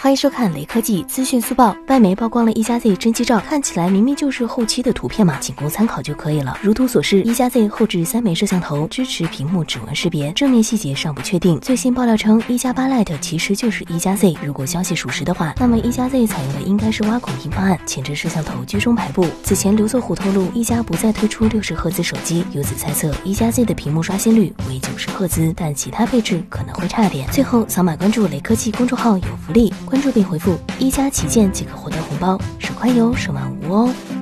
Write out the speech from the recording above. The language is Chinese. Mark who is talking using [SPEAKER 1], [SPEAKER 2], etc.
[SPEAKER 1] 欢迎收看雷科技资讯速报。外媒曝光了一加 Z 真机照，看起来明明就是后期的图片嘛，仅供参考就可以了。如图所示，一加 Z 后置三枚摄像头，支持屏幕指纹识别，正面细节尚不确定。最新爆料称，一加八 Lite 其实就是一加 Z。如果消息属实的话，那么一加 Z 采用的应该是挖孔屏方案，前置摄像头居中排布。此前刘作虎透露，一加不再推出六十赫兹手机，由此猜测一加 Z 的屏幕刷新率为九十赫兹，但其他配置可能会差点。最后扫码关注雷科技公众号有福利。关注并回复“一加旗舰”即可获得红包，手快有，手慢无哦。